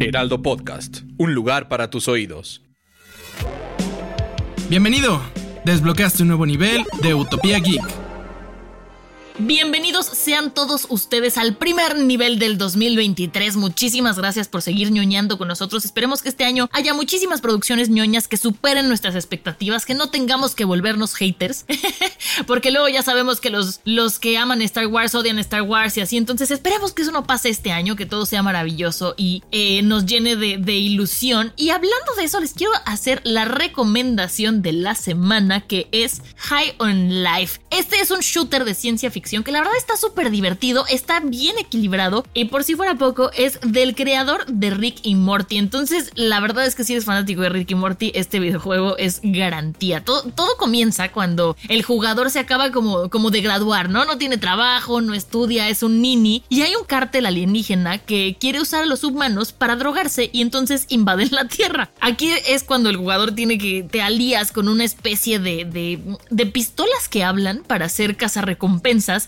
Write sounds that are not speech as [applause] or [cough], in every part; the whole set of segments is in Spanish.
Heraldo Podcast, un lugar para tus oídos. Bienvenido. Desbloqueaste un nuevo nivel de Utopía Geek. Bienvenidos sean todos ustedes al primer nivel del 2023. Muchísimas gracias por seguir ñoñando con nosotros. Esperemos que este año haya muchísimas producciones ñoñas que superen nuestras expectativas, que no tengamos que volvernos haters, [laughs] porque luego ya sabemos que los, los que aman Star Wars odian Star Wars y así. Entonces esperemos que eso no pase este año, que todo sea maravilloso y eh, nos llene de, de ilusión. Y hablando de eso, les quiero hacer la recomendación de la semana que es High on Life. Este es un shooter de ciencia ficción que la verdad está súper divertido, está bien equilibrado y por si fuera poco es del creador de Rick y Morty. Entonces la verdad es que si eres fanático de Rick y Morty, este videojuego es garantía. Todo, todo comienza cuando el jugador se acaba como, como de graduar, ¿no? No tiene trabajo, no estudia, es un nini y hay un cártel alienígena que quiere usar a los humanos para drogarse y entonces invaden la Tierra. Aquí es cuando el jugador tiene que te alías con una especie de, de, de pistolas que hablan para hacer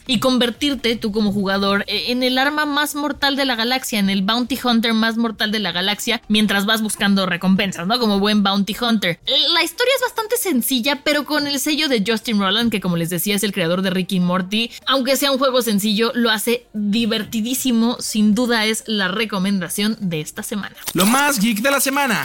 y convertirte tú como jugador eh, en el arma más mortal de la galaxia, en el bounty hunter más mortal de la galaxia, mientras vas buscando recompensas, ¿no? Como buen bounty hunter. La historia es bastante sencilla, pero con el sello de Justin Roland, que como les decía es el creador de Ricky Morty, aunque sea un juego sencillo, lo hace divertidísimo, sin duda es la recomendación de esta semana. Lo más geek de la semana.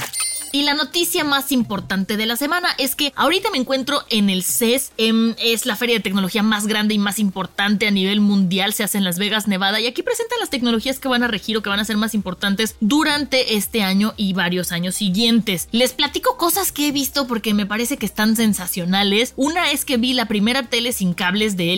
Y la noticia más importante de la semana es que ahorita me encuentro en el CES, em, es la feria de tecnología más grande y más importante a nivel mundial, se hace en Las Vegas, Nevada, y aquí presentan las tecnologías que van a regir o que van a ser más importantes durante este año y varios años siguientes. Les platico cosas que he visto porque me parece que están sensacionales. Una es que vi la primera tele sin cables de.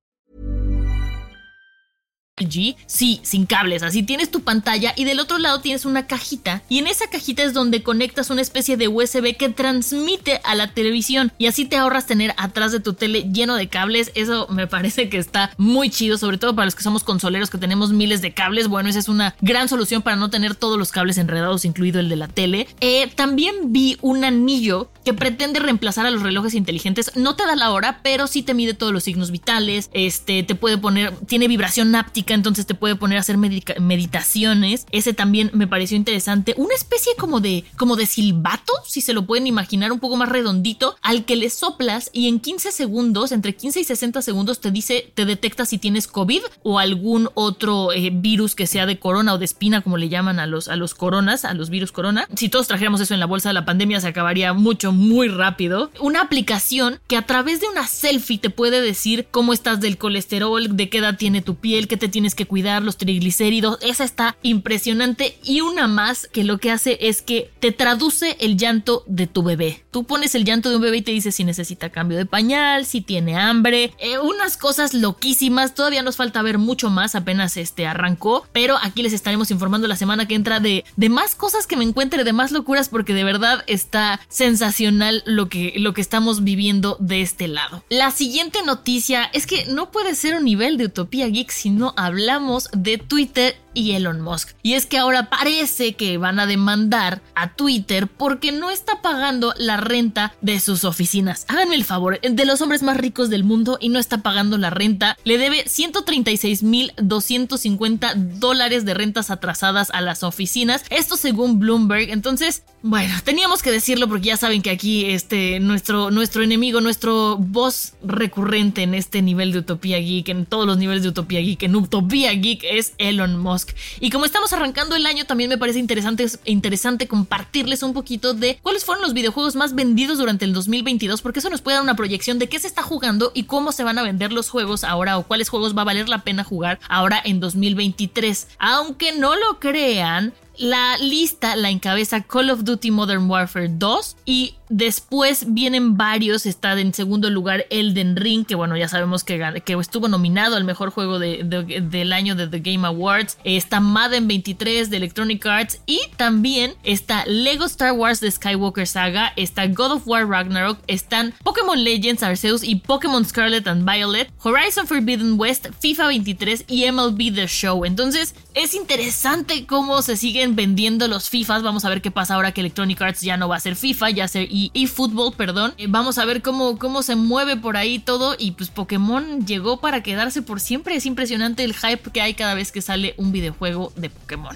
G, sí, sin cables. Así tienes tu pantalla y del otro lado tienes una cajita. Y en esa cajita es donde conectas una especie de USB que transmite a la televisión. Y así te ahorras tener atrás de tu tele lleno de cables. Eso me parece que está muy chido, sobre todo para los que somos consoleros que tenemos miles de cables. Bueno, esa es una gran solución para no tener todos los cables enredados, incluido el de la tele. Eh, también vi un anillo que pretende reemplazar a los relojes inteligentes. No te da la hora, pero sí te mide todos los signos vitales. Este te puede poner, tiene vibración entonces te puede poner a hacer meditaciones. Ese también me pareció interesante. Una especie como de, como de silbato, si se lo pueden imaginar, un poco más redondito, al que le soplas y en 15 segundos, entre 15 y 60 segundos, te dice, te detecta si tienes COVID o algún otro eh, virus que sea de corona o de espina, como le llaman a los, a los coronas, a los virus corona. Si todos trajéramos eso en la bolsa de la pandemia, se acabaría mucho, muy rápido. Una aplicación que a través de una selfie te puede decir cómo estás del colesterol, de qué edad tiene tu piel, qué te tienes que cuidar, los triglicéridos. Esa está impresionante. Y una más que lo que hace es que te traduce el llanto de tu bebé. Tú pones el llanto de un bebé y te dice si necesita cambio de pañal, si tiene hambre. Eh, unas cosas loquísimas. Todavía nos falta ver mucho más. Apenas este arrancó. Pero aquí les estaremos informando la semana que entra de, de más cosas que me encuentre, de más locuras, porque de verdad está sensacional lo que, lo que estamos viviendo de este lado. La siguiente noticia es que no puede ser un nivel de Utopía Geek si no hablamos de Twitter y Elon Musk. Y es que ahora parece que van a demandar a Twitter porque no está pagando la renta de sus oficinas. Háganme el favor, de los hombres más ricos del mundo y no está pagando la renta. Le debe 136.250 dólares de rentas atrasadas a las oficinas. Esto según Bloomberg. Entonces, bueno, teníamos que decirlo porque ya saben que aquí este, nuestro, nuestro enemigo, nuestro boss recurrente en este nivel de Utopía Geek, en todos los niveles de Utopía Geek, en Utopía Geek es Elon Musk. Y como estamos arrancando el año, también me parece interesante, interesante compartirles un poquito de cuáles fueron los videojuegos más vendidos durante el 2022, porque eso nos puede dar una proyección de qué se está jugando y cómo se van a vender los juegos ahora o cuáles juegos va a valer la pena jugar ahora en 2023. Aunque no lo crean, la lista la encabeza Call of Duty Modern Warfare 2 y Después vienen varios, está en segundo lugar Elden Ring, que bueno, ya sabemos que, que estuvo nominado al mejor juego del año de The Game Awards. Está Madden 23 de Electronic Arts y también está Lego Star Wars de Skywalker Saga, está God of War Ragnarok, están Pokémon Legends Arceus y Pokémon Scarlet and Violet, Horizon Forbidden West, FIFA 23 y MLB The Show. Entonces es interesante cómo se siguen vendiendo los FIFAs. Vamos a ver qué pasa ahora que Electronic Arts ya no va a ser FIFA, ya ser eFootball, perdón. Eh, vamos a ver cómo, cómo se mueve por ahí todo y pues Pokémon llegó para quedarse por siempre. Es impresionante el hype que hay cada vez que sale un videojuego de Pokémon.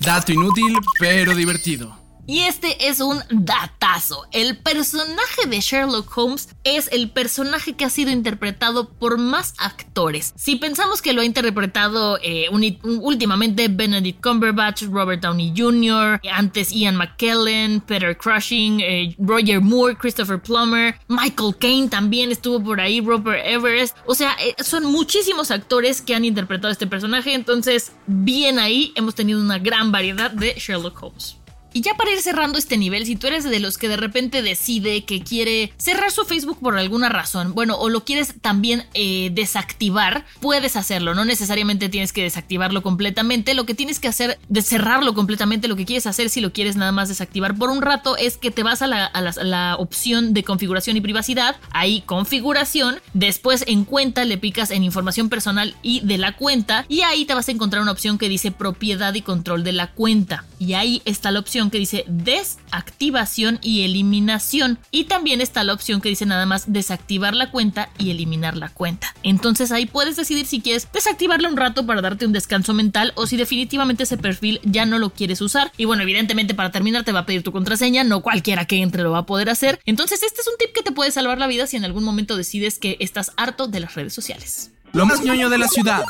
Dato inútil, pero divertido. Y este es un datazo. El personaje de Sherlock Holmes es el personaje que ha sido interpretado por más actores. Si pensamos que lo ha interpretado eh, últimamente Benedict Cumberbatch, Robert Downey Jr., antes Ian McKellen, Peter Cushing, eh, Roger Moore, Christopher Plummer, Michael Caine también estuvo por ahí, Robert Everest. O sea, eh, son muchísimos actores que han interpretado este personaje. Entonces, bien ahí, hemos tenido una gran variedad de Sherlock Holmes. Y ya para ir cerrando este nivel, si tú eres de los que de repente decide que quiere cerrar su Facebook por alguna razón, bueno, o lo quieres también eh, desactivar, puedes hacerlo. No necesariamente tienes que desactivarlo completamente. Lo que tienes que hacer de cerrarlo completamente, lo que quieres hacer si lo quieres nada más desactivar por un rato, es que te vas a la, opción de configuración y privacidad. Ahí configuración. Después en cuenta le picas en información personal y de la cuenta. Y ahí te vas a encontrar una opción que dice propiedad y control de la cuenta. Y ahí está la opción que dice desactivación y eliminación. Y también está la opción que dice nada más desactivar la cuenta y eliminar la cuenta. Entonces ahí puedes decidir si quieres desactivarla un rato para darte un descanso mental o si definitivamente ese perfil ya no lo quieres usar. Y bueno, evidentemente para terminar te va a pedir tu contraseña, no cualquiera que entre lo va a poder hacer. Entonces este es un tip que te puede salvar la vida si en algún momento decides que estás harto de las redes sociales. Lo más ñoño de la ciudad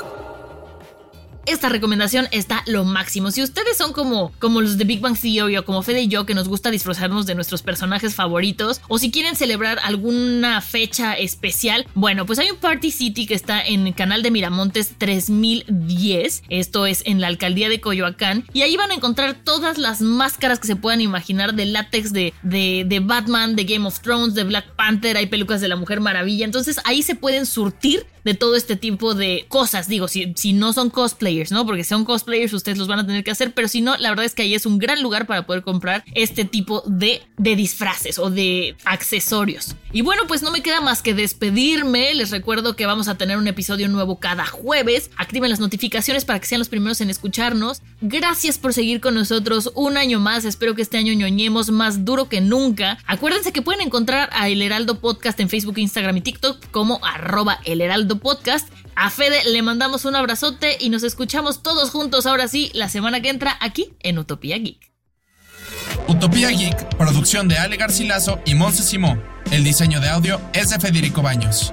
esta recomendación está lo máximo. Si ustedes son como, como los de Big Bang Theory o como Fede y yo que nos gusta disfrazarnos de nuestros personajes favoritos o si quieren celebrar alguna fecha especial, bueno, pues hay un Party City que está en el canal de Miramontes 3010. Esto es en la alcaldía de Coyoacán y ahí van a encontrar todas las máscaras que se puedan imaginar de látex de, de, de Batman, de Game of Thrones, de Black Panther, hay pelucas de la Mujer Maravilla. Entonces ahí se pueden surtir de todo este tipo de cosas. Digo, si, si no son cosplayers, ¿no? Porque si son cosplayers, ustedes los van a tener que hacer, pero si no, la verdad es que ahí es un gran lugar para poder comprar este tipo de, de disfraces o de accesorios. Y bueno, pues no me queda más que despedirme. Les recuerdo que vamos a tener un episodio nuevo cada jueves. Activen las notificaciones para que sean los primeros en escucharnos. Gracias por seguir con nosotros un año más. Espero que este año ñoñemos más duro que nunca. Acuérdense que pueden encontrar a El Heraldo Podcast en Facebook, Instagram y TikTok como arroba El Heraldo Podcast. A Fede le mandamos un abrazote y nos escuchamos todos juntos ahora sí la semana que entra aquí en Utopía Geek. Utopía Geek, producción de Ale Garcilaso y Monse Simó. El diseño de audio es de Federico Baños.